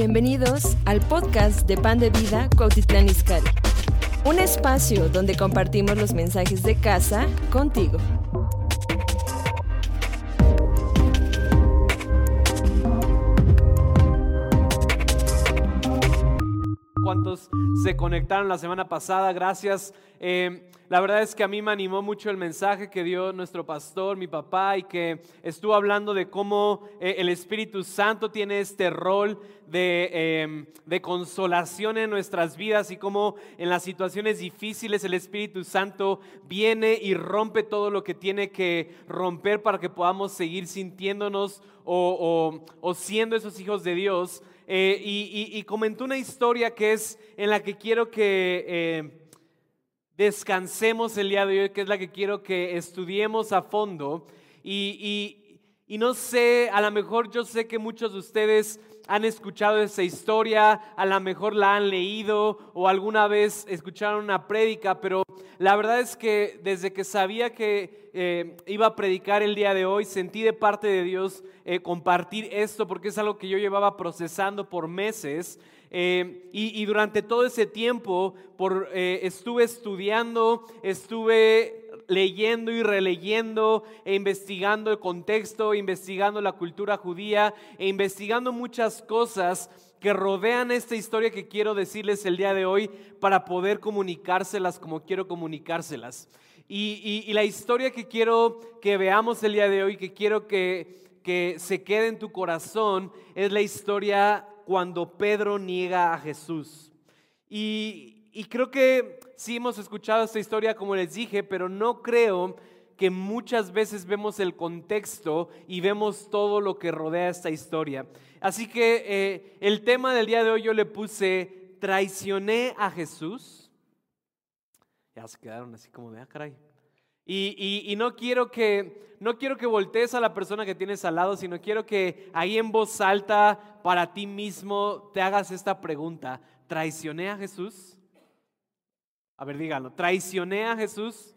Bienvenidos al podcast de Pan de Vida Cuautitlán Izcalli. Un espacio donde compartimos los mensajes de casa contigo. cuántos se conectaron la semana pasada. Gracias. Eh, la verdad es que a mí me animó mucho el mensaje que dio nuestro pastor, mi papá, y que estuvo hablando de cómo eh, el Espíritu Santo tiene este rol de, em, de consolación en nuestras vidas y cómo en las situaciones difíciles el Espíritu Santo viene y rompe todo lo que tiene que romper para que podamos seguir sintiéndonos o, o siendo esos hijos de Dios. Eh, y, comentó una historia que es en la que quiero que eh, descansemos el día de hoy, que es la que quiero que estudiemos a fondo. Y, y no sé, a lo mejor yo sé que muchos de ustedes han escuchado esa historia, a lo mejor la han leído o alguna vez escucharon una prédica, pero la verdad es que desde que sabía que eh, iba a predicar el día de hoy, sentí de parte de Dios eh, compartir esto porque es algo que yo llevaba procesando por meses. Eh, y, durante todo ese tiempo por, estuve estudiando, estuve leyendo y releyendo e investigando el contexto, investigando la cultura judía e investigando muchas cosas que rodean esta historia que quiero decirles el día de hoy para poder comunicárselas como quiero comunicárselas. Y, la historia que quiero que veamos el día de hoy, que quiero que, que se quede en tu corazón, es la historia cuando Pedro niega a Jesús. Y, y creo que sí hemos escuchado esta historia como les dije, pero no creo que muchas veces vemos el contexto y vemos todo lo que rodea esta historia. Así que eh, el tema del día de hoy yo le puse, traicioné a Jesús. Ya se quedaron así como de, ah, caray. Y, y, no quiero que no quiero que voltees a la persona que tienes al lado, sino quiero que ahí en voz alta para ti mismo te hagas esta pregunta. ¿Traicioné a Jesús? A ver, díganlo. ¿Traicioné a Jesús?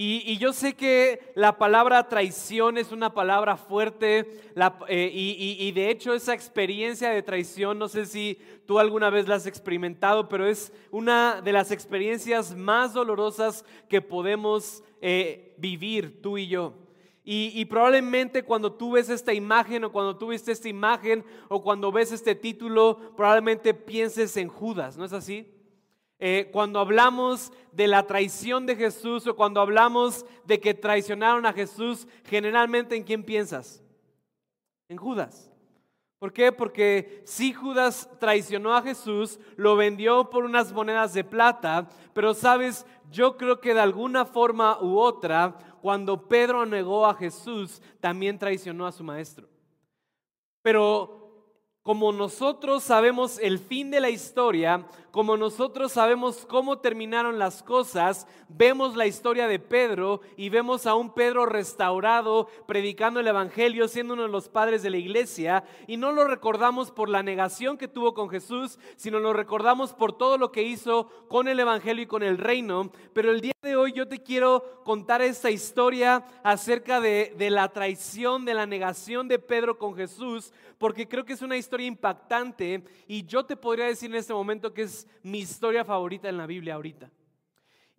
Y, yo sé que la palabra traición es una palabra fuerte eh, y, de hecho esa experiencia de traición, no sé si tú alguna vez la has experimentado, pero es una de las experiencias más dolorosas que podemos eh, vivir tú y yo. Y, probablemente cuando tú ves esta imagen o cuando tú viste esta imagen o cuando ves este título, probablemente pienses en Judas, ¿no es así? Eh, cuando hablamos de la traición de Jesús o cuando hablamos de que traicionaron a Jesús, generalmente en quién piensas? En Judas. ¿Por qué? Porque si Judas traicionó a Jesús, lo vendió por unas monedas de plata, pero sabes, yo creo que de alguna forma u otra, cuando Pedro negó a Jesús, también traicionó a su maestro. Pero como nosotros sabemos el fin de la historia, como nosotros sabemos cómo terminaron las cosas, vemos la historia de Pedro y vemos a un Pedro restaurado, predicando el Evangelio, siendo uno de los padres de la iglesia, y no lo recordamos por la negación que tuvo con Jesús, sino lo recordamos por todo lo que hizo con el Evangelio y con el reino. Pero el día de hoy yo te quiero contar esta historia acerca de, la traición, de la negación de Pedro con Jesús, porque creo que es una historia impactante y yo te podría decir en este momento que es mi historia favorita en la Biblia ahorita.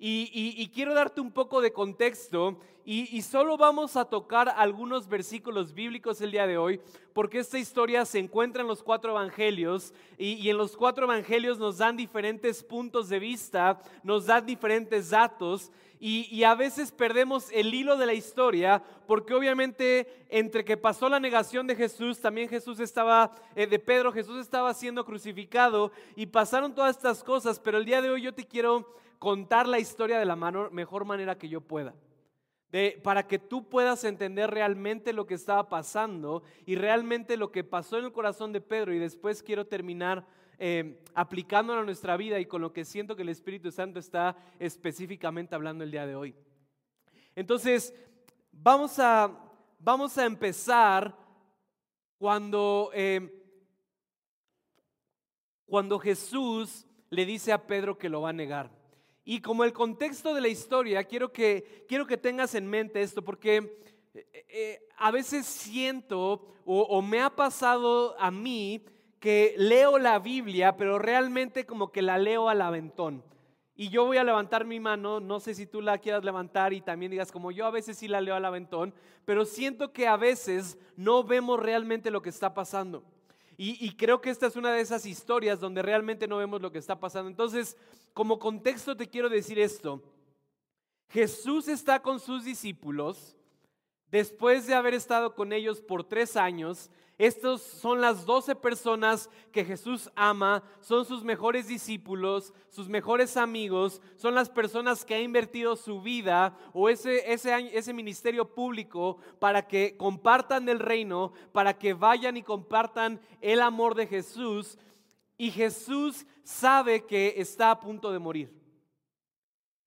Y, quiero darte un poco de contexto y, solo vamos a tocar algunos versículos bíblicos el día de hoy, porque esta historia se encuentra en los cuatro evangelios y, en los cuatro evangelios nos dan diferentes puntos de vista, nos dan diferentes datos y, a veces perdemos el hilo de la historia, porque obviamente entre que pasó la negación de Jesús, también Jesús estaba, eh, de Pedro, Jesús estaba siendo crucificado y pasaron todas estas cosas, pero el día de hoy yo te quiero contar la historia de la mejor manera que yo pueda. De, para que tú puedas entender realmente lo que estaba pasando y realmente lo que pasó en el corazón de Pedro. Y después quiero terminar eh, aplicándolo a nuestra vida y con lo que siento que el Espíritu Santo está específicamente hablando el día de hoy. Entonces, vamos a, vamos a empezar cuando, eh, cuando Jesús le dice a Pedro que lo va a negar. Y como el contexto de la historia, quiero que, quiero que tengas en mente esto, porque eh, eh, a veces siento o, me ha pasado a mí que leo la Biblia, pero realmente como que la leo al aventón. Y yo voy a levantar mi mano, no sé si tú la quieras levantar y también digas como yo a veces sí la leo al aventón, pero siento que a veces no vemos realmente lo que está pasando. y, creo que esta es una de esas historias donde realmente no vemos lo que está pasando. Entonces, como contexto te quiero decir esto. Jesús está con sus discípulos Después de haber estado con ellos por tres años, estos son las doce personas que Jesús ama, son sus mejores discípulos, sus mejores amigos, son las personas que ha invertido su vida o ese, ese, ese ministerio público para que compartan el reino, para que vayan y compartan el amor de Jesús. Y Jesús sabe que está a punto de morir.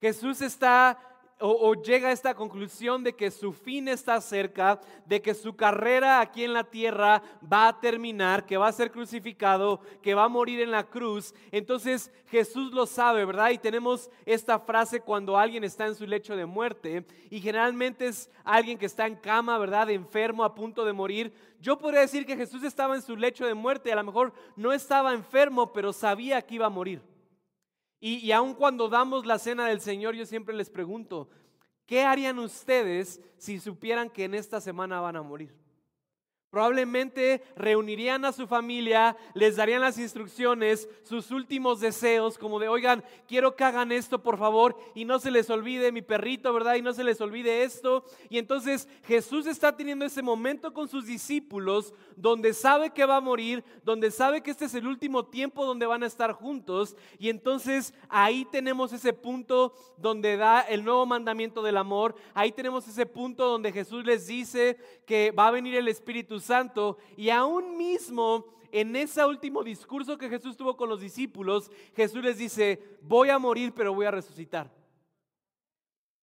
Jesús está o, llega a esta conclusión de que su fin está cerca, de que su carrera aquí en la tierra va a terminar, que va a ser crucificado, que va a morir en la cruz. Entonces Jesús lo sabe, ¿verdad? Y tenemos esta frase cuando alguien está en su lecho de muerte y generalmente es alguien que está en cama, ¿verdad? Enfermo, a punto de morir. Yo podría decir que Jesús estaba en su lecho de muerte, a lo mejor no estaba enfermo, pero sabía que iba a morir. Y, aun cuando damos la cena del Señor, yo siempre les pregunto, ¿qué harían ustedes si supieran que en esta semana van a morir? Probablemente reunirían a su familia, les darían las instrucciones, sus últimos deseos, como de, oigan, quiero que hagan esto, por favor, y no se les olvide mi perrito, ¿verdad? Y no se les olvide esto. Y entonces Jesús está teniendo ese momento con sus discípulos, donde sabe que va a morir, donde sabe que este es el último tiempo donde van a estar juntos. Y entonces ahí tenemos ese punto donde da el nuevo mandamiento del amor. Ahí tenemos ese punto donde Jesús les dice que va a venir el Espíritu Santo y aún mismo en ese último discurso que Jesús tuvo con los discípulos, Jesús les dice, voy a morir pero voy a resucitar.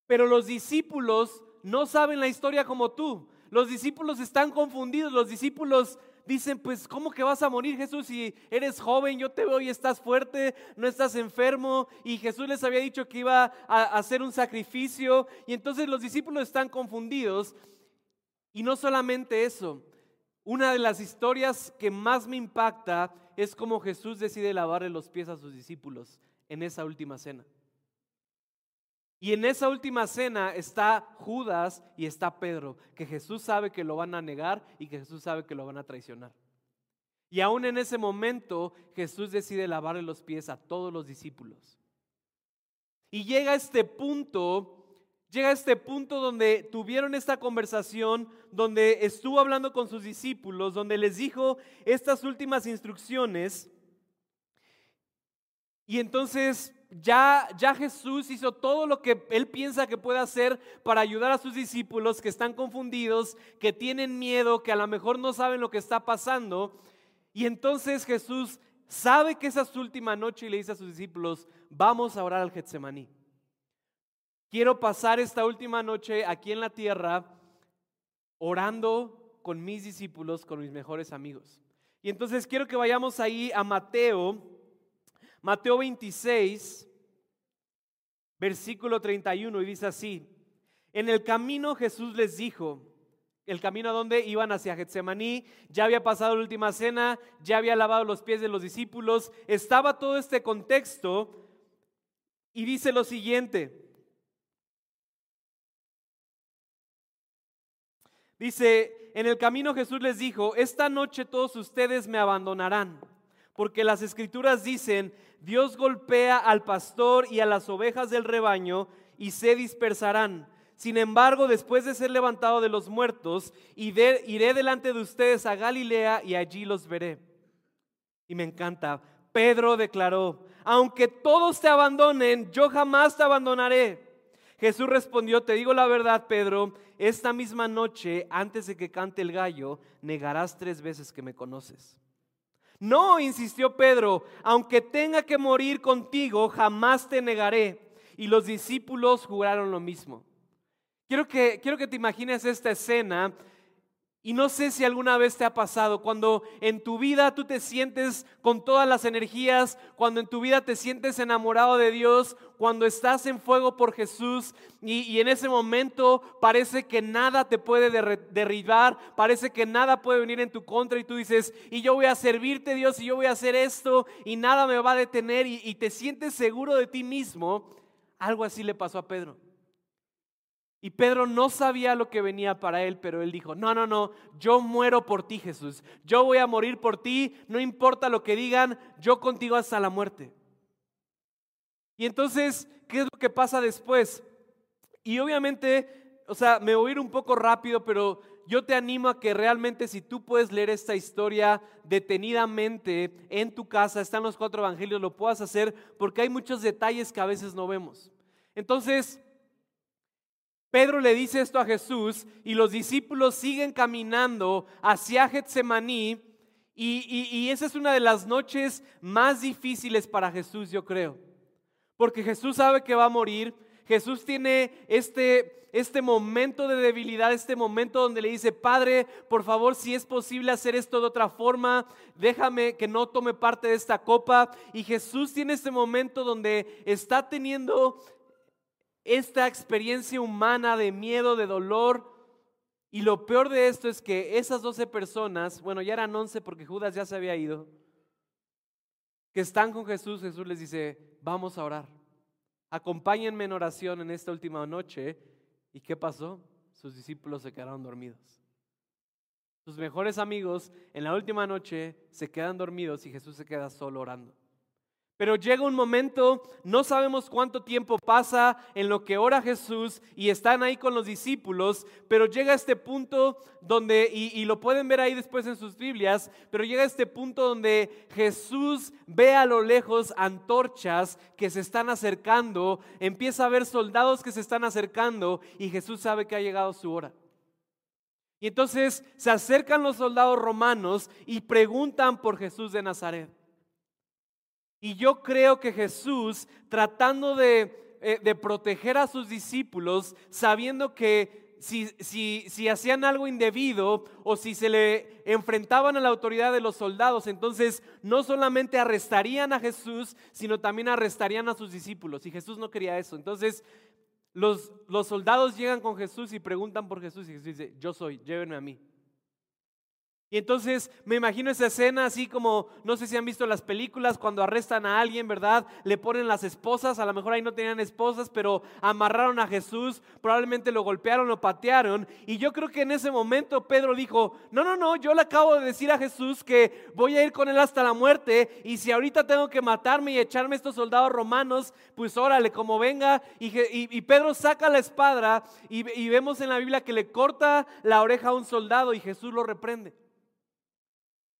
Pero los discípulos no saben la historia como tú. Los discípulos están confundidos, los discípulos dicen, pues, ¿cómo que vas a morir Jesús si eres joven? Yo te veo y estás fuerte, no estás enfermo. Y Jesús les había dicho que iba a hacer un sacrificio. Y entonces los discípulos están confundidos. Y no solamente eso, una de las historias que más me impacta es cómo Jesús decide lavarle los pies a sus discípulos en esa última cena. Y en esa última cena está Judas y está Pedro, que Jesús sabe que lo van a negar y que Jesús sabe que lo van a traicionar. Y aún en ese momento Jesús decide lavarle los pies a todos los discípulos. Y llega este punto llega a este punto donde tuvieron esta conversación, donde estuvo hablando con sus discípulos, donde les dijo estas últimas instrucciones. Y entonces ya, ya Jesús hizo todo lo que él piensa que puede hacer para ayudar a sus discípulos que están confundidos, que tienen miedo, que a lo mejor no saben lo que está pasando. Y entonces Jesús sabe que esa es su última noche y le dice a sus discípulos, vamos a orar al Getsemaní. Quiero pasar esta última noche aquí en la tierra orando con mis discípulos, con mis mejores amigos. Y entonces quiero que vayamos ahí a Mateo, Mateo 26, versículo 31, y dice así, en el camino Jesús les dijo, el camino a donde iban hacia Getsemaní, ya había pasado la última cena, ya había lavado los pies de los discípulos, estaba todo este contexto, y dice lo siguiente, Dice, en el camino Jesús les dijo, esta noche todos ustedes me abandonarán, porque las escrituras dicen, Dios golpea al pastor y a las ovejas del rebaño y se dispersarán. Sin embargo, después de ser levantado de los muertos, iré delante de ustedes a Galilea y allí los veré. Y me encanta. Pedro declaró, aunque todos te abandonen, yo jamás te abandonaré. Jesús respondió, te digo la verdad, Pedro, esta misma noche, antes de que cante el gallo, negarás tres veces que me conoces. No, insistió Pedro, aunque tenga que morir contigo, jamás te negaré. Y los discípulos juraron lo mismo. Quiero que, quiero que te imagines esta escena. Y no sé si alguna vez te ha pasado, cuando en tu vida tú te sientes con todas las energías, cuando en tu vida te sientes enamorado de Dios, cuando estás en fuego por Jesús y, en ese momento parece que nada te puede derribar, parece que nada puede venir en tu contra y tú dices, y yo voy a servirte Dios y yo voy a hacer esto y nada me va a detener y, y te sientes seguro de ti mismo, algo así le pasó a Pedro. Y Pedro no sabía lo que venía para él, pero él dijo, no, no, no, yo muero por ti Jesús, yo voy a morir por ti, no importa lo que digan, yo contigo hasta la muerte. Y entonces, ¿qué es lo que pasa después? Y obviamente, o sea, me voy a ir un poco rápido, pero yo te animo a que realmente si tú puedes leer esta historia detenidamente en tu casa, están los cuatro evangelios, lo puedas hacer, porque hay muchos detalles que a veces no vemos. Entonces, Pedro le dice esto a Jesús y los discípulos siguen caminando hacia Getsemaní y, y, esa es una de las noches más difíciles para Jesús, yo creo. Porque Jesús sabe que va a morir, Jesús tiene este, este momento de debilidad, este momento donde le dice, Padre, por favor, si es posible hacer esto de otra forma, déjame que no tome parte de esta copa. Y Jesús tiene este momento donde está teniendo esta experiencia humana de miedo, de dolor. Y lo peor de esto es que esas doce personas, bueno, ya eran once porque Judas ya se había ido, que están con Jesús, Jesús les dice, vamos a orar. Acompáñenme en oración en esta última noche. ¿Y qué pasó? Sus discípulos se quedaron dormidos. Sus mejores amigos en la última noche se quedan dormidos y Jesús se queda solo orando. Pero llega un momento, no sabemos cuánto tiempo pasa en lo que ora Jesús y están ahí con los discípulos, pero llega este punto donde, y, lo pueden ver ahí después en sus Biblias, pero llega este punto donde Jesús ve a lo lejos antorchas que se están acercando, empieza a ver soldados que se están acercando y Jesús sabe que ha llegado su hora. Y entonces se acercan los soldados romanos y preguntan por Jesús de Nazaret. Y yo creo que Jesús, tratando de, eh, proteger a sus discípulos, sabiendo que si, si, hacían algo indebido o si se le enfrentaban a la autoridad de los soldados, entonces no solamente arrestarían a Jesús, sino también arrestarían a sus discípulos. Y Jesús no quería eso. Entonces los, los soldados llegan con Jesús y preguntan por Jesús y Jesús dice, yo soy, llévenme a mí. Y entonces me imagino esa escena así como, no sé si han visto las películas, cuando arrestan a alguien, ¿verdad? Le ponen las esposas, a lo mejor ahí no tenían esposas, pero amarraron a Jesús, probablemente lo golpearon, lo patearon. Y yo creo que en ese momento Pedro dijo, no, no, no, yo le acabo de decir a Jesús que voy a ir con él hasta la muerte y si ahorita tengo que matarme y echarme estos soldados romanos, pues órale, como venga. Y, Pedro saca la espada y vemos en la Biblia que le corta la oreja a un soldado y Jesús lo reprende.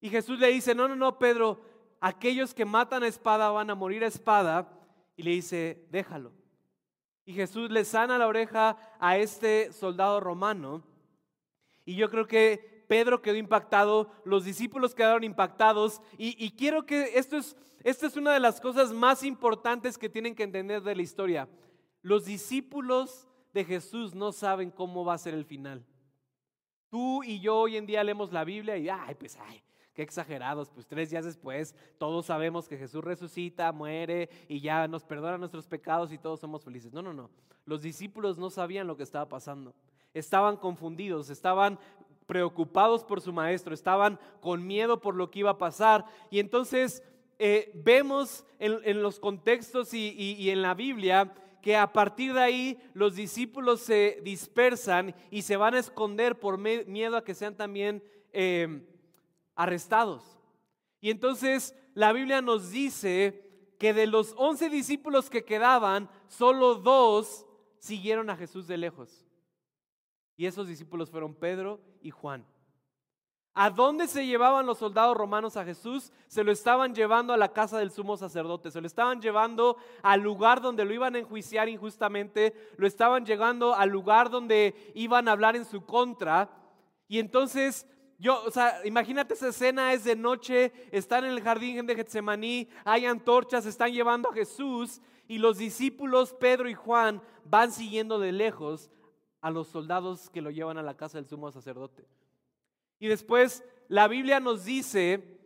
Y Jesús le dice, no, no, no, Pedro, aquellos que matan a espada van a morir a espada. Y le dice, déjalo. Y Jesús le sana la oreja a este soldado romano. Y yo creo que Pedro quedó impactado, los discípulos quedaron impactados. Y, quiero que esto es, esto es una de las cosas más importantes que tienen que entender de la historia. Los discípulos de Jesús no saben cómo va a ser el final. Tú y yo hoy en día leemos la Biblia y, ay, pues, ay, Qué exagerados, pues tres días después todos sabemos que Jesús resucita, muere y ya nos perdona nuestros pecados y todos somos felices. No, no, no. Los discípulos no sabían lo que estaba pasando. Estaban confundidos, estaban preocupados por su maestro, estaban con miedo por lo que iba a pasar. Y entonces eh, vemos en, los contextos y, en la Biblia que a partir de ahí los discípulos se dispersan y se van a esconder por miedo a que sean también eh, arrestados. Y entonces la Biblia nos dice que de los once discípulos que quedaban, solo dos siguieron a Jesús de lejos. Y esos discípulos fueron Pedro y Juan. ¿A dónde se llevaban los soldados romanos a Jesús? Se lo estaban llevando a la casa del sumo sacerdote, se lo estaban llevando al lugar donde lo iban a enjuiciar injustamente, lo estaban llevando al lugar donde iban a hablar en su contra. Y entonces yo, o sea, imagínate esa escena, es de noche, están en el jardín de Getsemaní, hay antorchas, están llevando a Jesús y los discípulos Pedro y Juan van siguiendo de lejos a los soldados que lo llevan a la casa del sumo sacerdote. Y después la Biblia nos dice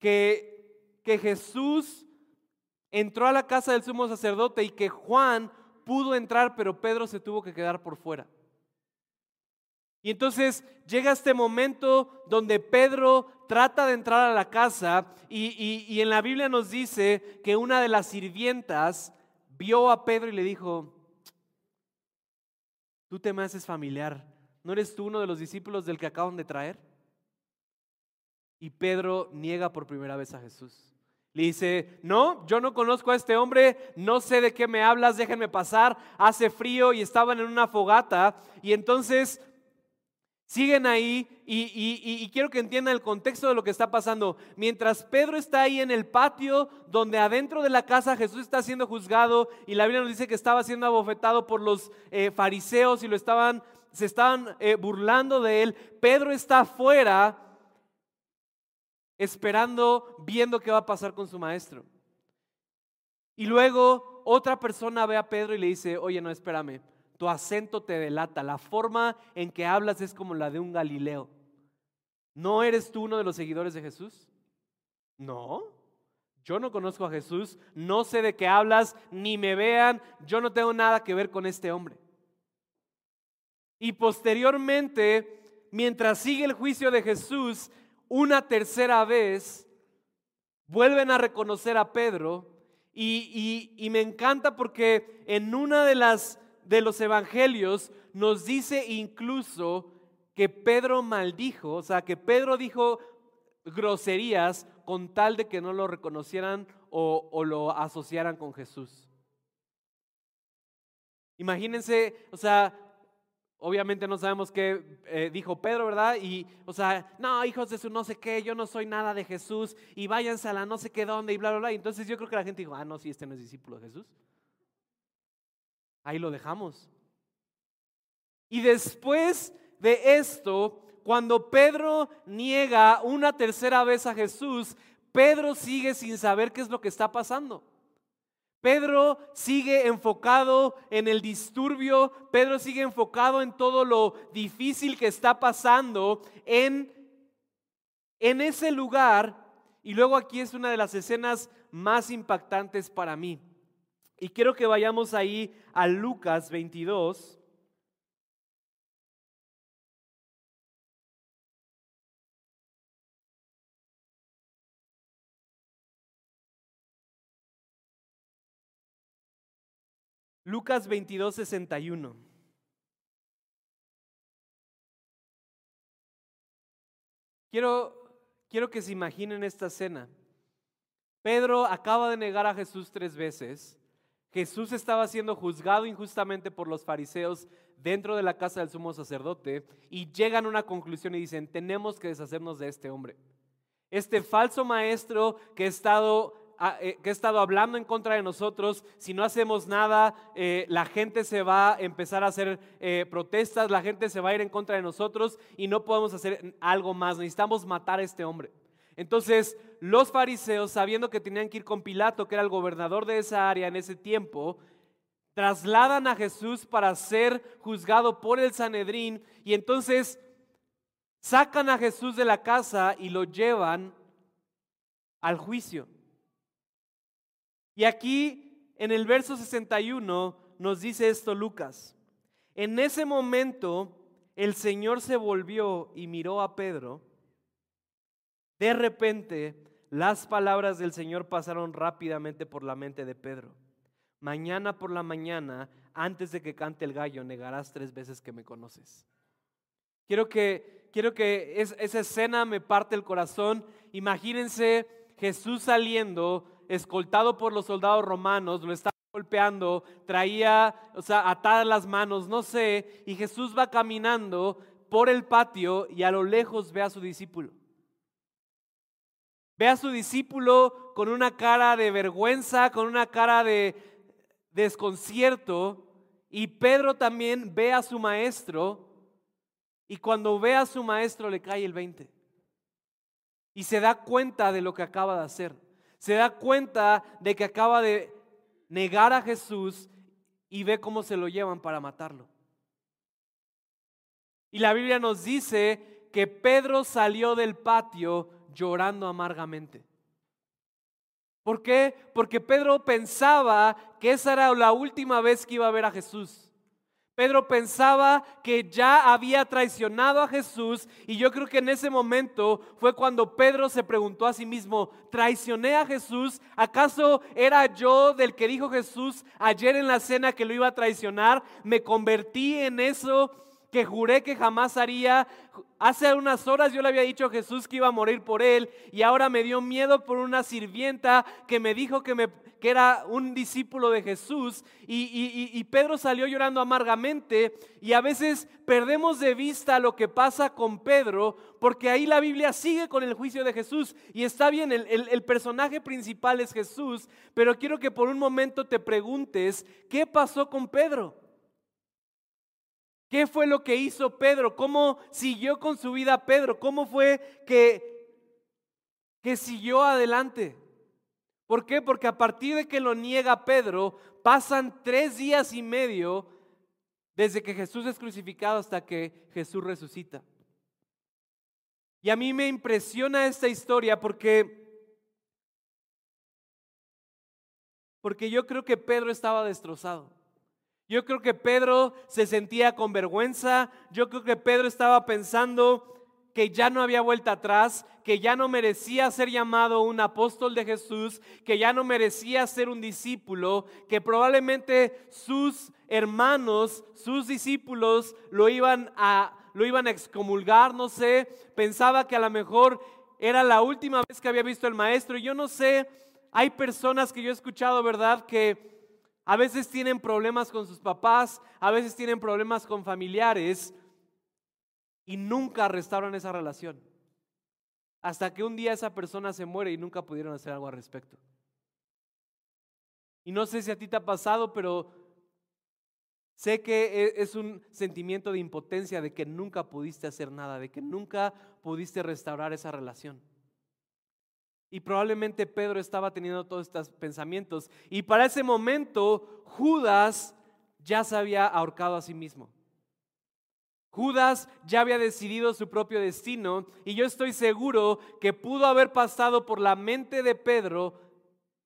que, que Jesús entró a la casa del sumo sacerdote y que Juan pudo entrar, pero Pedro se tuvo que quedar por fuera. Y entonces llega este momento donde Pedro trata de entrar a la casa y, en la Biblia nos dice que una de las sirvientas vio a Pedro y le dijo, tú te me haces familiar, ¿no eres tú uno de los discípulos del que acaban de traer? Y Pedro niega por primera vez a Jesús. Le dice, no, yo no conozco a este hombre, no sé de qué me hablas, déjenme pasar, hace frío y estaban en una fogata. Y entonces Siguen ahí y, quiero que entiendan el contexto de lo que está pasando. Mientras Pedro está ahí en el patio, donde adentro de la casa Jesús está siendo juzgado y la Biblia nos dice que estaba siendo abofetado por los eh, fariseos y lo estaban, se estaban eh, burlando de él, Pedro está afuera esperando, viendo qué va a pasar con su maestro. Y luego otra persona ve a Pedro y le dice, oye, no, espérame tu acento te delata, la forma en que hablas es como la de un Galileo. ¿No eres tú uno de los seguidores de Jesús? No, yo no conozco a Jesús, no sé de qué hablas, ni me vean, yo no tengo nada que ver con este hombre. Y posteriormente, mientras sigue el juicio de Jesús, una tercera vez, vuelven a reconocer a Pedro y, y me encanta porque en una de las de los evangelios nos dice incluso que Pedro maldijo, o sea, que Pedro dijo groserías con tal de que no lo reconocieran o, lo asociaran con Jesús. Imagínense, o sea, obviamente no sabemos qué eh, dijo Pedro, ¿verdad? Y, o sea, no, hijos de su no sé qué, yo no soy nada de Jesús y váyanse a la no sé qué dónde y bla, bla, bla. Entonces yo creo que la gente dijo, ah, no, si este no es discípulo de Jesús. Ahí lo dejamos. Y después de esto, cuando Pedro niega una tercera vez a Jesús, Pedro sigue sin saber qué es lo que está pasando. Pedro sigue enfocado en el disturbio, Pedro sigue enfocado en todo lo difícil que está pasando en, en ese lugar. Y luego aquí es una de las escenas más impactantes para mí. Y quiero que vayamos ahí a Lucas 22. Lucas 22, 61. Quiero, quiero que se imaginen esta escena. Pedro acaba de negar a Jesús tres veces Jesús estaba siendo juzgado injustamente por los fariseos dentro de la casa del sumo sacerdote y llegan a una conclusión y dicen, tenemos que deshacernos de este hombre. Este falso maestro que ha estado, eh, que ha estado hablando en contra de nosotros, si no hacemos nada, eh, la gente se va a empezar a hacer eh, protestas, la gente se va a ir en contra de nosotros y no podemos hacer algo más, necesitamos matar a este hombre. Entonces, los fariseos, sabiendo que tenían que ir con Pilato, que era el gobernador de esa área en ese tiempo, trasladan a Jesús para ser juzgado por el Sanedrín y entonces sacan a Jesús de la casa y lo llevan al juicio. Y aquí en el verso 61 nos dice esto Lucas. En ese momento el Señor se volvió y miró a Pedro de repente, las palabras del Señor pasaron rápidamente por la mente de Pedro. Mañana por la mañana, antes de que cante el gallo, negarás tres veces que me conoces. Quiero que, quiero que esa escena me parte el corazón. Imagínense Jesús saliendo, escoltado por los soldados romanos, lo está golpeando, traía, o sea, atadas las manos, no sé, y Jesús va caminando por el patio y a lo lejos ve a su discípulo. Ve a su discípulo con una cara de vergüenza, con una cara de desconcierto. Y Pedro también ve a su maestro. Y cuando ve a su maestro le cae el 20. Y se da cuenta de lo que acaba de hacer. Se da cuenta de que acaba de negar a Jesús y ve cómo se lo llevan para matarlo. Y la Biblia nos dice que Pedro salió del patio llorando amargamente. ¿Por qué? Porque Pedro pensaba que esa era la última vez que iba a ver a Jesús. Pedro pensaba que ya había traicionado a Jesús y yo creo que en ese momento fue cuando Pedro se preguntó a sí mismo, ¿traicioné a Jesús? ¿Acaso era yo del que dijo Jesús ayer en la cena que lo iba a traicionar? ¿Me convertí en eso que juré que jamás haría? Hace unas horas yo le había dicho a Jesús que iba a morir por él y ahora me dio miedo por una sirvienta que me dijo que, me, que era un discípulo de Jesús y, y Pedro salió llorando amargamente y a veces perdemos de vista lo que pasa con Pedro porque ahí la Biblia sigue con el juicio de Jesús y está bien, el, el, el personaje principal es Jesús, pero quiero que por un momento te preguntes, ¿qué pasó con Pedro? ¿Qué fue lo que hizo Pedro? ¿Cómo siguió con su vida Pedro? ¿Cómo fue que, que siguió adelante? ¿Por qué? Porque a partir de que lo niega Pedro, pasan tres días y medio desde que Jesús es crucificado hasta que Jesús resucita. Y a mí me impresiona esta historia porque, porque yo creo que Pedro estaba destrozado. Yo creo que Pedro se sentía con vergüenza, yo creo que Pedro estaba pensando que ya no había vuelta atrás, que ya no merecía ser llamado un apóstol de Jesús, que ya no merecía ser un discípulo, que probablemente sus hermanos, sus discípulos lo iban a lo iban a excomulgar, no sé, pensaba que a lo mejor era la última vez que había visto al maestro, yo no sé, hay personas que yo he escuchado, ¿verdad?, que a veces tienen problemas con sus papás, a veces tienen problemas con familiares y nunca restauran esa relación. Hasta que un día esa persona se muere y nunca pudieron hacer algo al respecto. Y no sé si a ti te ha pasado, pero sé que e, es un sentimiento de impotencia de que nunca pudiste hacer nada, de que nunca pudiste restaurar esa relación. Y probablemente Pedro estaba teniendo todos estos pensamientos. Y para ese momento Judas ya se había ahorcado a sí mismo. Judas ya había decidido su propio destino y yo estoy seguro que pudo haber pasado por la mente de Pedro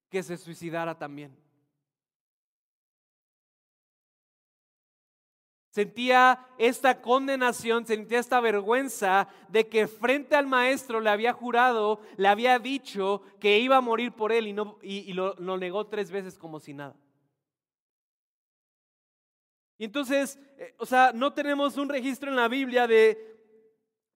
que se suicidara también. Sentía esta condenación, sentía esta vergüenza de que frente al maestro le había jurado, le había dicho que iba a morir por él y, no, y, lo, lo negó tres veces como si nada. Y entonces, eh, o sea, no tenemos un registro en la Biblia de,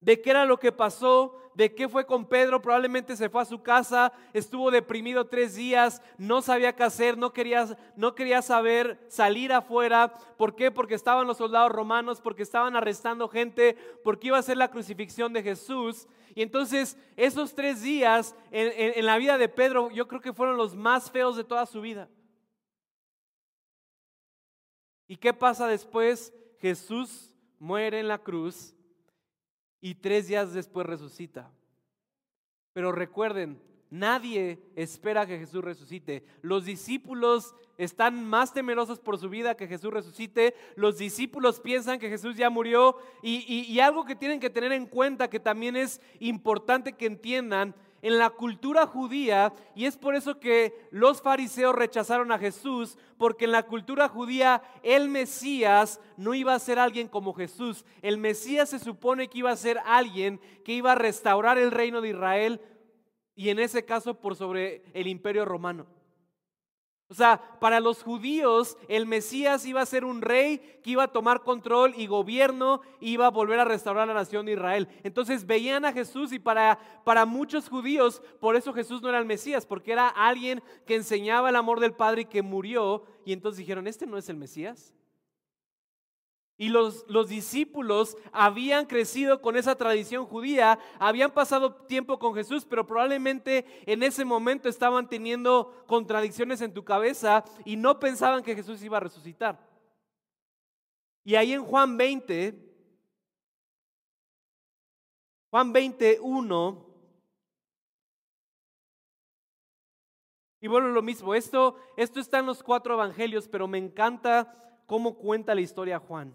de qué era lo que pasó, de qué fue con Pedro, probablemente se fue a su casa, estuvo deprimido tres días, no sabía qué hacer, no quería, no quería saber salir afuera. ¿Por qué? Porque estaban los soldados romanos, porque estaban arrestando gente, porque iba a ser la crucifixión de Jesús. Y entonces esos tres días en, en la vida de Pedro yo creo que fueron los más feos de toda su vida. ¿Y qué pasa después? Jesús muere en la cruz y tres días después resucita. Pero recuerden, nadie espera que Jesús resucite. Los discípulos están más temerosos por su vida que Jesús resucite. Los discípulos piensan que Jesús ya murió. Y, y algo que tienen que tener en cuenta, que también es importante que entiendan, en la cultura judía, y es por eso que los fariseos rechazaron a Jesús, porque en la cultura judía el Mesías no iba a ser alguien como Jesús. El Mesías se supone que iba a ser alguien que iba a restaurar el reino de Israel, y en ese caso por sobre el imperio romano. O sea, para los judíos el Mesías iba a ser un rey que iba a tomar control y gobierno, iba a volver a restaurar la nación de Israel. Entonces veían a Jesús y para, para muchos judíos, por eso Jesús no era el Mesías, porque era alguien que enseñaba el amor del Padre y que murió. Y entonces dijeron, este no es el Mesías. Y los, los, discípulos habían crecido con esa tradición judía, habían pasado tiempo con Jesús, pero probablemente en ese momento estaban teniendo contradicciones en tu cabeza y no pensaban que Jesús iba a resucitar. Y ahí en Juan 20, Juan 21, y bueno, lo mismo, esto, esto está en los cuatro evangelios, pero me encanta cómo cuenta la historia Juan.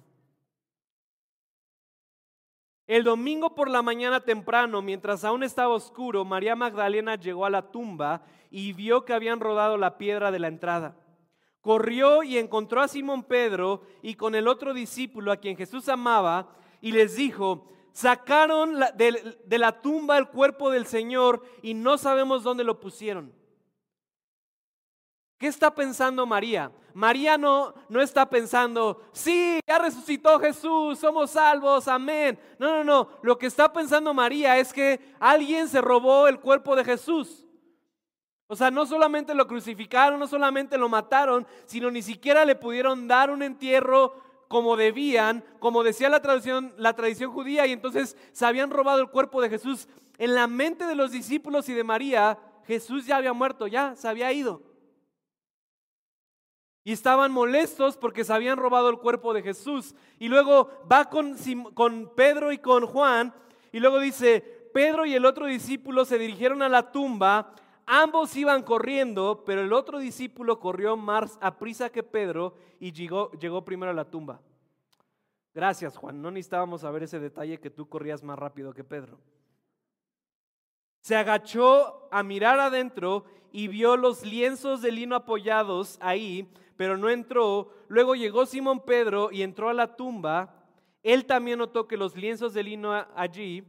El domingo por la mañana temprano, mientras aún estaba oscuro, María Magdalena llegó a la tumba y vio que habían rodado la piedra de la entrada. Corrió y encontró a Simón Pedro y con el otro discípulo a quien Jesús amaba y les dijo, sacaron de, la tumba el cuerpo del Señor y no sabemos dónde lo pusieron. ¿Qué está pensando María? María no, no está pensando, sí, ya resucitó Jesús, somos salvos, amén. No, no, no. Lo que está pensando María es que alguien se robó el cuerpo de Jesús. O sea, no solamente lo crucificaron, no solamente lo mataron, sino ni siquiera le pudieron dar un entierro como debían, como decía la tradición, la tradición judía, y entonces se habían robado el cuerpo de Jesús. En la mente de los discípulos y de María, Jesús ya había muerto, ya se había ido. Y estaban molestos porque se habían robado el cuerpo de Jesús. Y luego va con, con Pedro y con Juan. Y luego dice, Pedro y el otro discípulo se dirigieron a la tumba. Ambos iban corriendo, pero el otro discípulo corrió más a prisa que Pedro y llegó, llegó primero a la tumba. Gracias, Juan. No necesitábamos saber ese detalle que tú corrías más rápido que Pedro. Se agachó a mirar adentro y vio los lienzos de lino apoyados ahí, pero no entró. Luego llegó Simón Pedro y entró a la tumba. Él también notó que los lienzos de lino allí,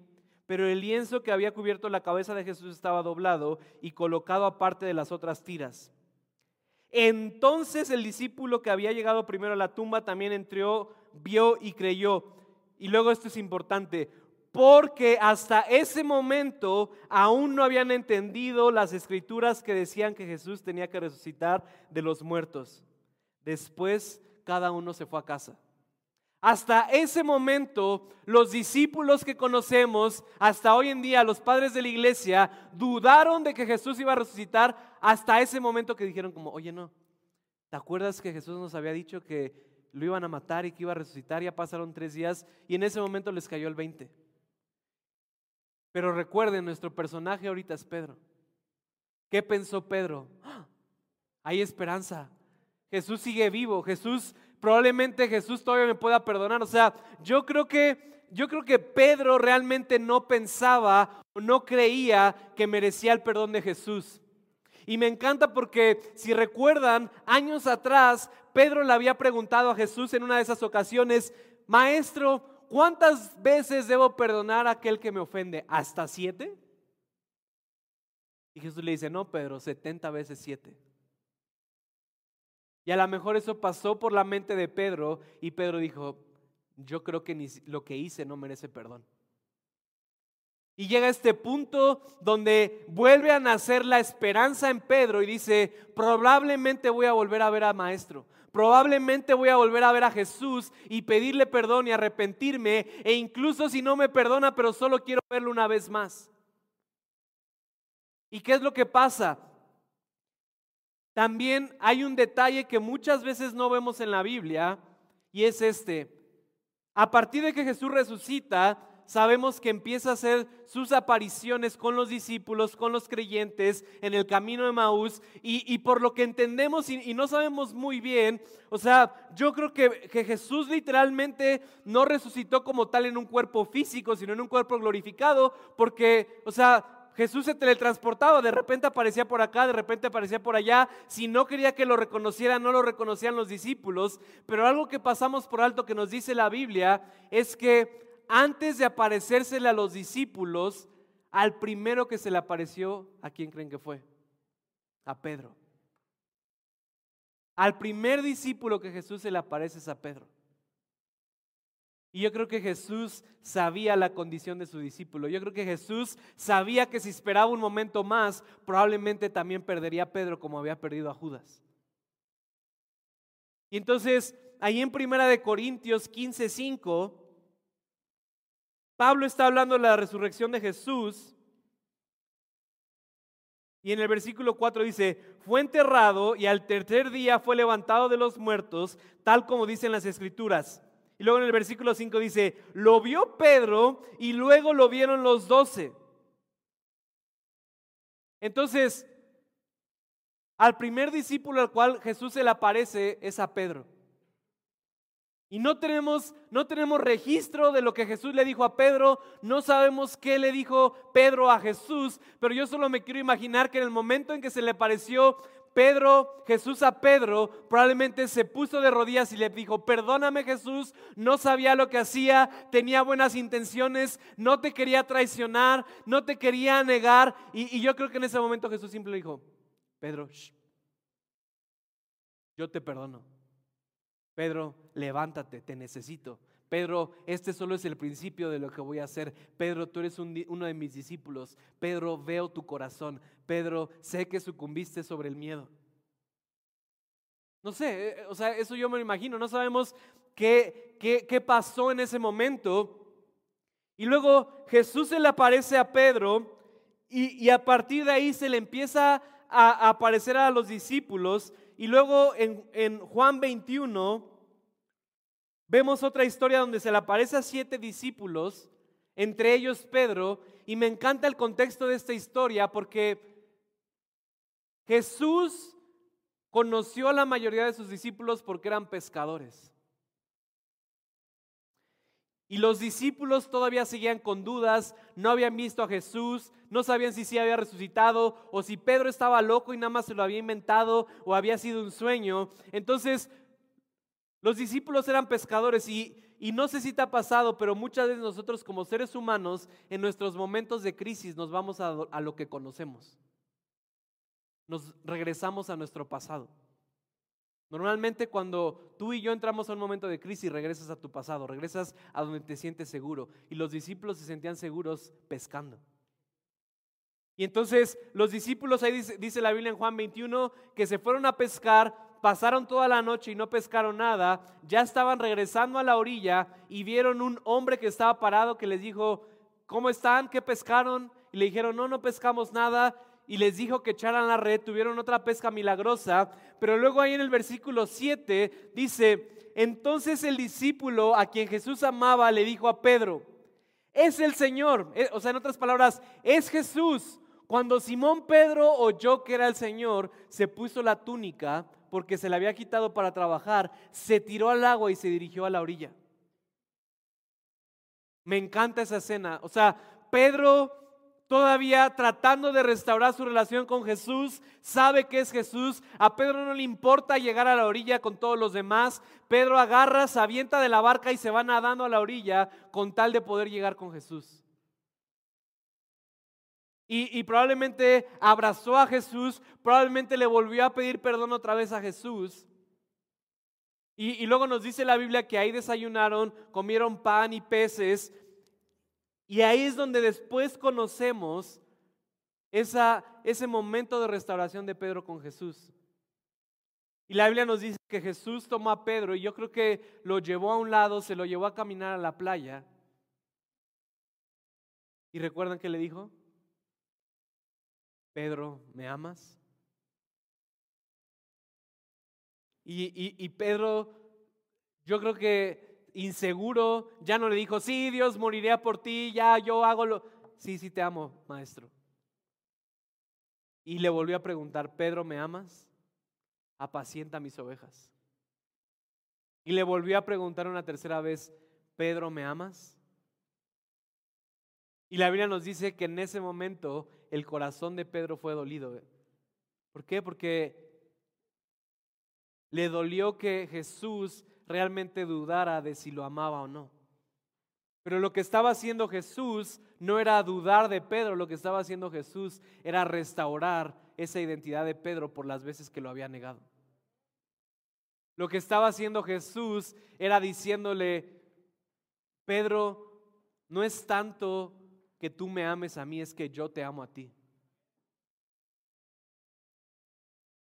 pero el lienzo que había cubierto la cabeza de Jesús estaba doblado y colocado aparte de las otras tiras. Entonces el discípulo que había llegado primero a la tumba también entró, vio y creyó. Y luego esto es importante, porque hasta ese momento aún no habían entendido las escrituras que decían que Jesús tenía que resucitar de los muertos. Después cada uno se fue a casa. Hasta ese momento, los discípulos que conocemos, hasta hoy en día, los padres de la iglesia, dudaron de que Jesús iba a resucitar hasta ese momento que dijeron como, oye, no, ¿te acuerdas que Jesús nos había dicho que lo iban a matar y que iba a resucitar? Ya pasaron tres días y en ese momento les cayó el 20. Pero recuerden, nuestro personaje ahorita es Pedro. ¿Qué pensó Pedro? ¡Ah! Hay esperanza. Jesús sigue vivo. Jesús, probablemente Jesús todavía me pueda perdonar. O sea, yo creo que, yo creo que Pedro realmente no pensaba o no creía que merecía el perdón de Jesús. Y me encanta porque si recuerdan, años atrás, Pedro le había preguntado a Jesús en una de esas ocasiones, Maestro, ¿cuántas veces debo perdonar a aquel que me ofende? ¿Hasta siete? Y Jesús le dice, no, Pedro, setenta veces siete. Y a lo mejor eso pasó por la mente de Pedro y Pedro dijo, yo creo que lo que hice no merece perdón. Y llega este punto donde vuelve a nacer la esperanza en Pedro y dice, probablemente voy a volver a ver a Maestro, Probablemente voy a volver a ver a Jesús y pedirle perdón y arrepentirme e incluso si no me perdona, pero solo quiero verlo una vez más. ¿Y qué es lo que pasa? También hay un detalle que muchas veces no vemos en la Biblia y es este. A partir de que Jesús resucita, sabemos que empieza a hacer sus apariciones con los discípulos, con los creyentes en el camino de Maús y, por lo que entendemos y, no sabemos muy bien, o sea, yo creo que, que Jesús literalmente no resucitó como tal en un cuerpo físico, sino en un cuerpo glorificado, porque, o sea, Jesús se teletransportaba, de repente aparecía por acá, de repente aparecía por allá. Si no quería que lo reconocieran, no lo reconocían los discípulos. Pero algo que pasamos por alto que nos dice la Biblia es que antes de aparecérsele a los discípulos, al primero que se le apareció, ¿a quién creen que fue? A Pedro. Al primer discípulo que Jesús se le aparece es a Pedro. Y yo creo que Jesús sabía la condición de su discípulo. Yo creo que Jesús sabía que si esperaba un momento más, probablemente también perdería a Pedro como había perdido a Judas. Y entonces, ahí en Primera de Corintios 15:5 Pablo está hablando de la resurrección de Jesús. Y en el versículo 4 dice, fue enterrado y al tercer día fue levantado de los muertos, tal como dicen las escrituras. Y luego en el versículo 5 dice, lo vio Pedro y luego lo vieron los doce. Entonces, al primer discípulo al cual Jesús se le aparece es a Pedro. Y no tenemos, no tenemos registro de lo que Jesús le dijo a Pedro, no sabemos qué le dijo Pedro a Jesús, pero yo solo me quiero imaginar que en el momento en que se le pareció Pedro, Jesús a Pedro, probablemente se puso de rodillas y le dijo, perdóname Jesús, no sabía lo que hacía, tenía buenas intenciones, no te quería traicionar, no te quería negar. Y, yo creo que en ese momento Jesús siempre dijo, Pedro, yo te perdono. Pedro, levántate, te necesito. Pedro, este solo es el principio de lo que voy a hacer. Pedro, tú eres uno de mis discípulos. Pedro, veo tu corazón. Pedro, sé que sucumbiste sobre el miedo. No sé, eh, o sea, eso yo me lo imagino. No sabemos qué, qué, pasó en ese momento. Y luego Jesús se le aparece a Pedro y, a partir de ahí se le empieza a, aparecer a los discípulos. Y luego en, en Juan 21 Vemos otra historia donde se le aparece a siete discípulos, entre ellos Pedro, y me encanta el contexto de esta historia porque Jesús conoció a la mayoría de sus discípulos porque eran pescadores. Y los discípulos todavía seguían con dudas, no habían visto a Jesús, no sabían si sí había resucitado o si Pedro estaba loco y nada más se lo había inventado o había sido un sueño. Entonces los discípulos eran pescadores y, no sé si te ha pasado, pero muchas veces nosotros como seres humanos en nuestros momentos de crisis nos vamos a, a lo que conocemos. Nos regresamos a nuestro pasado. Normalmente cuando tú y yo entramos a un momento de crisis, regresas a tu pasado, regresas a donde te sientes seguro. Y los discípulos se sentían seguros pescando. Y entonces los discípulos, ahí dice, dice, la Biblia en Juan 21, que se fueron a pescar pasaron toda la noche y no pescaron nada, ya estaban regresando a la orilla y vieron un hombre que estaba parado que les dijo, ¿cómo están? ¿Qué pescaron? Y le dijeron, no, no pescamos nada. Y les dijo que echaran la red, tuvieron otra pesca milagrosa. Pero luego ahí en el versículo 7 dice, entonces el discípulo a quien Jesús amaba le dijo a Pedro, es el Señor. Eh, o sea, en otras palabras, es Jesús. Cuando Simón Pedro oyó que era el Señor, se puso la túnica porque se le había quitado para trabajar, se tiró al agua y se dirigió a la orilla. Me encanta esa escena. O sea, Pedro todavía tratando de restaurar su relación con Jesús, sabe que es Jesús. A Pedro no le importa llegar a la orilla con todos los demás. Pedro agarra, se avienta de la barca y se va nadando a la orilla con tal de poder llegar con Jesús. Y, probablemente abrazó a Jesús, probablemente le volvió a pedir perdón otra vez a Jesús. Y, luego nos dice la Biblia que ahí desayunaron, comieron pan y peces. Y ahí es donde después conocemos ese momento de restauración de Pedro con Jesús. Y la Biblia nos dice que Jesús tomó a Pedro y yo creo que lo llevó a un lado, se lo llevó a caminar a la playa. ¿Y recuerdan qué le dijo? Pedro, ¿me amas? Y, Pedro, yo creo que inseguro, ya no le dijo, sí, Dios moriría por ti, ya yo hago lo... Sí, sí, te amo, maestro. Y le volvió a preguntar, Pedro, ¿me amas? Apacienta mis ovejas. Y le volvió a preguntar una tercera vez, Pedro, ¿me amas? Y la Biblia nos dice que en ese momento el corazón de Pedro fue dolido. ¿Por qué? Porque le dolió que Jesús realmente dudara de si lo amaba o no. Pero lo que estaba haciendo Jesús no era dudar de Pedro, lo que estaba haciendo Jesús era restaurar esa identidad de Pedro por las veces que lo había negado. Lo que estaba haciendo Jesús era diciéndole, Pedro, no es tanto que tú me ames a mí, es que yo te amo a ti.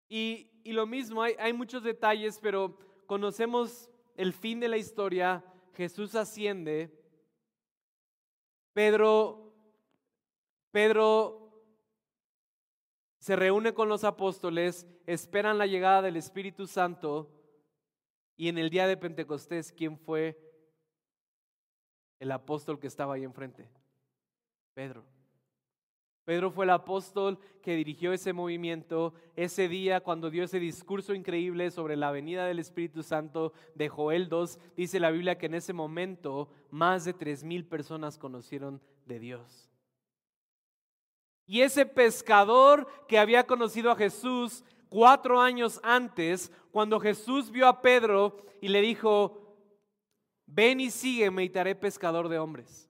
Y, lo mismo, hay, hay muchos detalles, pero conocemos el fin de la historia, Jesús asciende, Pedro, Pedro se reúne con los apóstoles, esperan la llegada del Espíritu Santo y en el día de Pentecostés, ¿quién fue el apóstol que estaba ahí enfrente? Pedro. Pedro fue el apóstol que dirigió ese movimiento ese día cuando dio ese discurso increíble sobre la venida del Espíritu Santo de Joel 2. Dice la Biblia que en ese momento más de tres mil personas conocieron de Dios. Y ese pescador que había conocido a Jesús cuatro años antes, cuando Jesús vio a Pedro y le dijo, ven y sígueme y te haré pescador de hombres.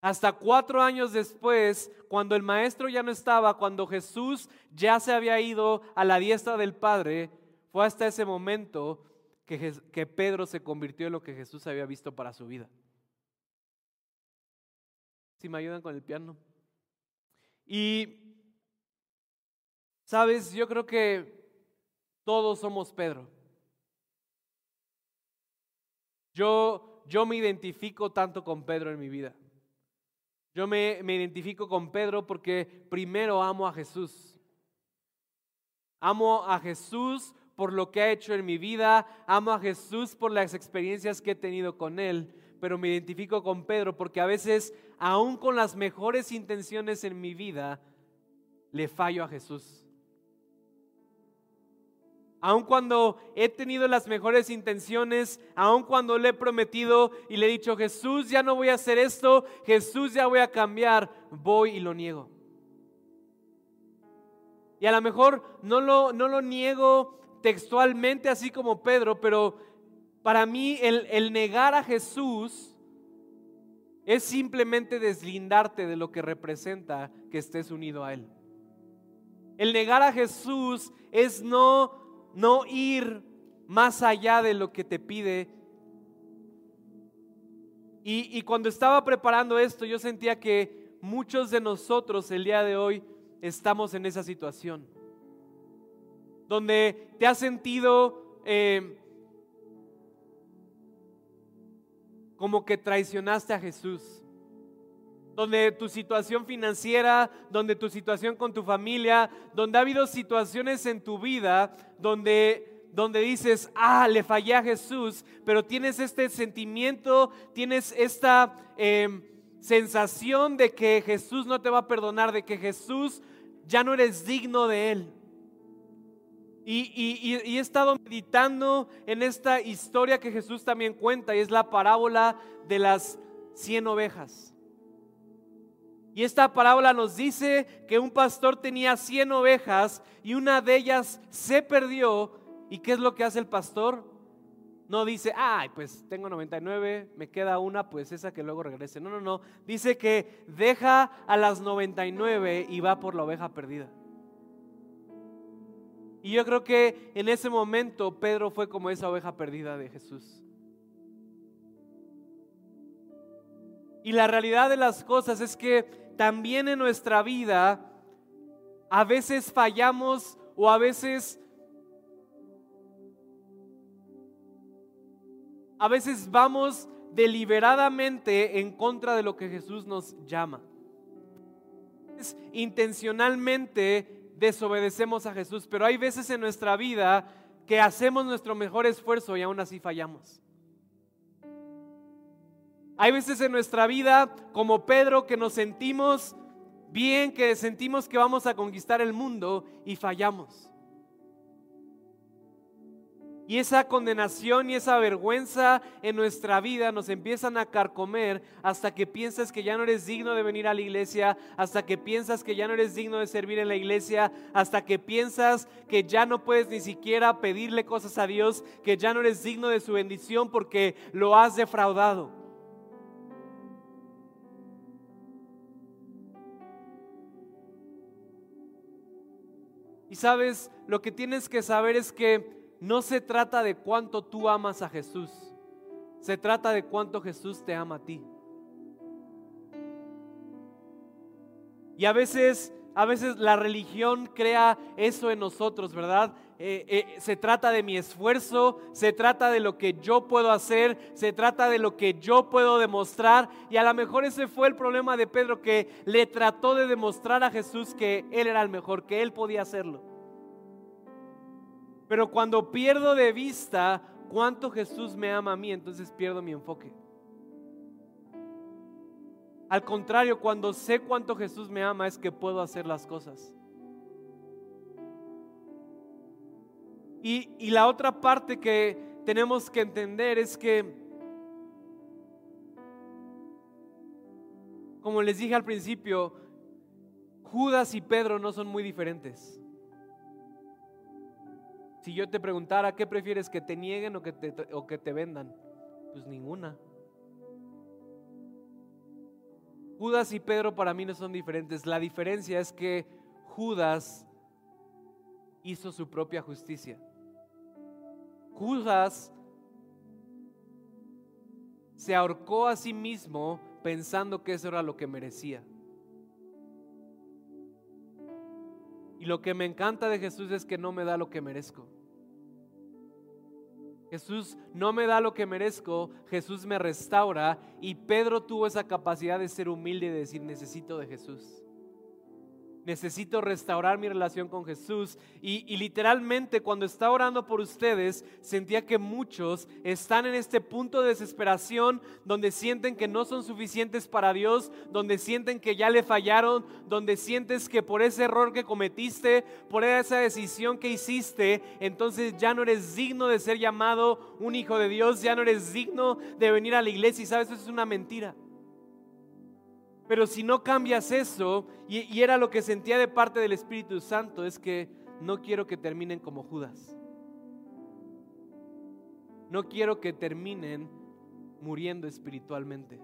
Hasta cuatro años después, cuando el maestro ya no estaba, cuando Jesús ya se había ido a la diestra del Padre, fue hasta ese momento que, Pedro se convirtió en lo que Jesús había visto para su vida. Si me ayudan con el piano. Y, sabes, yo creo que todos somos Pedro. Yo, yo me identifico tanto con Pedro en mi vida. Yo me, identifico con Pedro porque primero amo a Jesús. Amo a Jesús por lo que ha hecho en mi vida, amo a Jesús por las experiencias que he tenido con Él, pero me identifico con Pedro porque a veces, aún con las mejores intenciones en mi vida, le fallo a Jesús. Aun cuando he tenido las mejores intenciones, aun cuando le he prometido y le he dicho, Jesús, ya no voy a hacer esto, Jesús, ya voy a cambiar, voy y lo niego. Y a lo mejor no lo, no lo niego textualmente así como Pedro, pero para mí el, el negar a Jesús es simplemente deslindarte de lo que representa que estés unido a Él. El negar a Jesús es no no ir más allá de lo que te pide. Y, cuando estaba preparando esto, yo sentía que muchos de nosotros el día de hoy estamos en esa situación, donde te has sentido eh, como que traicionaste a Jesús donde tu situación financiera, donde tu situación con tu familia, donde ha habido situaciones en tu vida donde, donde dices, ah, le fallé a Jesús, pero tienes este sentimiento, tienes esta em, sensación de que Jesús no te va a perdonar, de que Jesús ya no eres digno de Él. Y, y, he estado meditando en esta historia que Jesús también cuenta, y es la parábola de las cien ovejas. Y esta parábola nos dice que un pastor tenía 100 ovejas y una de ellas se perdió. ¿Y qué es lo que hace el pastor? No dice, ay, pues tengo 99, me queda una, pues esa que luego regrese. No, no, no. Dice que deja a las 99 y va por la oveja perdida. Y yo creo que en ese momento Pedro fue como esa oveja perdida de Jesús. Y la realidad de las cosas es que también en nuestra vida a veces fallamos o a veces a veces vamos deliberadamente en contra de lo que Jesús nos llama. Intencionalmente desobedecemos a Jesús, pero hay veces en nuestra vida que hacemos nuestro mejor esfuerzo y aún así fallamos. Hay veces en nuestra vida, como Pedro, que nos sentimos bien, que sentimos que vamos a conquistar el mundo y fallamos. Y esa condenación y esa vergüenza en nuestra vida nos empiezan a carcomer hasta que piensas que ya no eres digno de venir a la iglesia, hasta que piensas que ya no eres digno de servir en la iglesia, hasta que piensas que ya no puedes ni siquiera pedirle cosas a Dios, que ya no eres digno de su bendición porque lo has defraudado. Y sabes, lo que tienes que saber es que no se trata de cuánto tú amas a Jesús, se trata de cuánto Jesús te ama a ti. Y a veces, a veces la religión crea eso en nosotros, ¿verdad? Eh, eh, se trata de mi esfuerzo, se trata de lo que yo puedo hacer, se trata de lo que yo puedo demostrar. Y a lo mejor ese fue el problema de Pedro, que le trató de demostrar a Jesús que él era el mejor, que él podía hacerlo. Pero cuando pierdo de vista cuánto Jesús me ama a mí, entonces pierdo mi enfoque. Al contrario, cuando sé cuánto Jesús me ama es que puedo hacer las cosas. Y, la otra parte que tenemos que entender es que, como les dije al principio, Judas y Pedro no son muy diferentes. Si yo te preguntara, ¿qué prefieres que te nieguen o que te, o que te vendan? Pues ninguna. Judas y Pedro para mí no son diferentes. La diferencia es que Judas hizo su propia justicia. Judas se ahorcó a sí mismo pensando que eso era lo que merecía. Y lo que me encanta de Jesús es que no me da lo que merezco. Jesús no me da lo que merezco, Jesús me restaura y Pedro tuvo esa capacidad de ser humilde y de decir necesito de Jesús. Necesito restaurar mi relación con Jesús. Y, literalmente cuando estaba orando por ustedes, sentía que muchos están en este punto de desesperación donde sienten que no son suficientes para Dios, donde sienten que ya le fallaron, donde sientes que por ese error que cometiste, por esa decisión que hiciste, entonces ya no eres digno de ser llamado un hijo de Dios, ya no eres digno de venir a la iglesia. Y sabes, eso es una mentira. Pero si no cambias eso, y, era lo que sentía de parte del Espíritu Santo, es que no quiero que terminen como Judas. No quiero que terminen muriendo espiritualmente.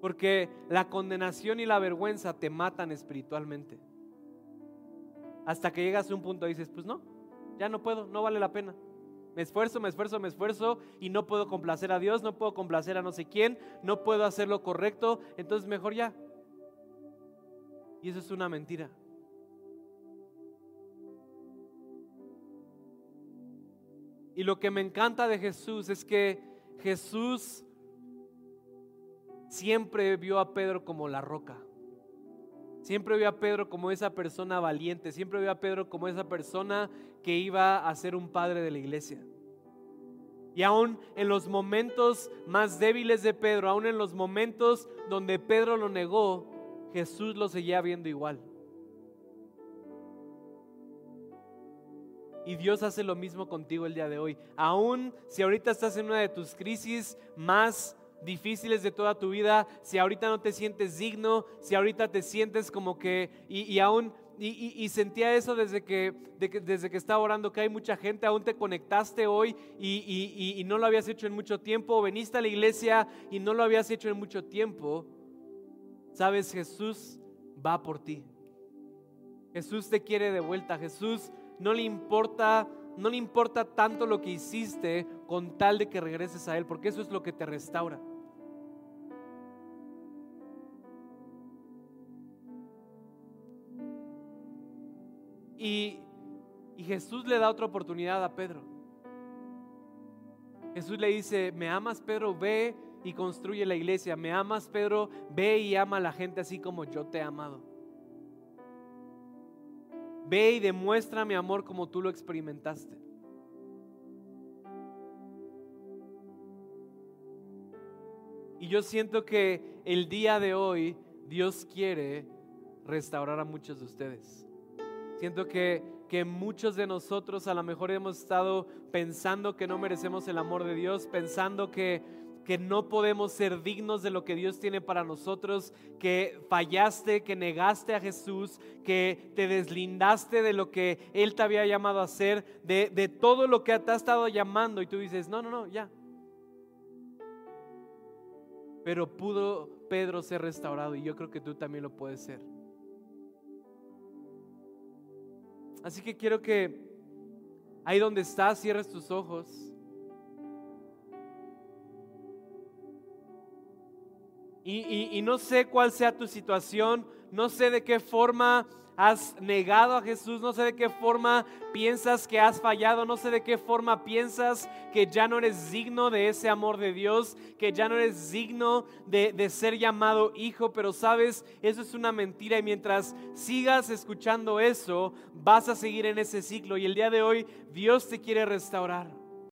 Porque la condenación y la vergüenza te matan espiritualmente. Hasta que llegas a un punto y dices, pues no, ya no puedo, no vale la pena. Me esfuerzo, me esfuerzo, me esfuerzo y no puedo complacer a Dios, no puedo complacer a no sé quién, no puedo hacer lo correcto, entonces mejor ya. Y eso es una mentira. Y lo que me encanta de Jesús es que Jesús siempre vio a Pedro como la roca. Siempre vio a Pedro como esa persona valiente, siempre vio a Pedro como esa persona que iba a ser un padre de la iglesia. Y aún en los momentos más débiles de Pedro, aún en los momentos donde Pedro lo negó, Jesús lo seguía viendo igual. Y Dios hace lo mismo contigo el día de hoy. Aún si ahorita estás en una de tus crisis más difíciles de toda tu vida, si ahorita no te sientes digno, si ahorita te sientes como que, y, aún, y, sentía eso desde que, desde que estaba orando, que hay mucha gente, aún te conectaste hoy y, no lo habías hecho en mucho tiempo, veniste a la iglesia y no lo habías hecho en mucho tiempo, sabes, Jesús va por ti. Jesús te quiere de vuelta, Jesús no le importa no le importa tanto lo que hiciste con tal de que regreses a Él, porque eso es lo que te restaura. Y, Jesús le da otra oportunidad a Pedro. Jesús le dice, ¿me amas Pedro? Ve y construye la iglesia. ¿Me amas Pedro? Ve y ama a la gente así como yo te he amado. Ve y demuestra mi amor como tú lo experimentaste. Y yo siento que el día de hoy Dios quiere restaurar a muchos de ustedes. Siento que, que muchos de nosotros a lo mejor hemos estado pensando que no merecemos el amor de Dios, pensando que que no podemos ser dignos de lo que Dios tiene para nosotros, que fallaste, que negaste a Jesús, que te deslindaste de lo que Él te había llamado a hacer, de, de todo lo que te ha estado llamando y tú dices, no, no, no, ya. Pero pudo Pedro ser restaurado y yo creo que tú también lo puedes ser. Así que quiero que ahí donde estás cierres tus ojos. Y, no sé cuál sea tu situación, no sé de qué forma has negado a Jesús, no sé de qué forma piensas que has fallado, no sé de qué forma piensas que ya no eres digno de ese amor de Dios, que ya no eres digno de, de, ser llamado hijo, pero sabes, eso es una mentira y mientras sigas escuchando eso, vas a seguir en ese ciclo y el día de hoy Dios te quiere restaurar.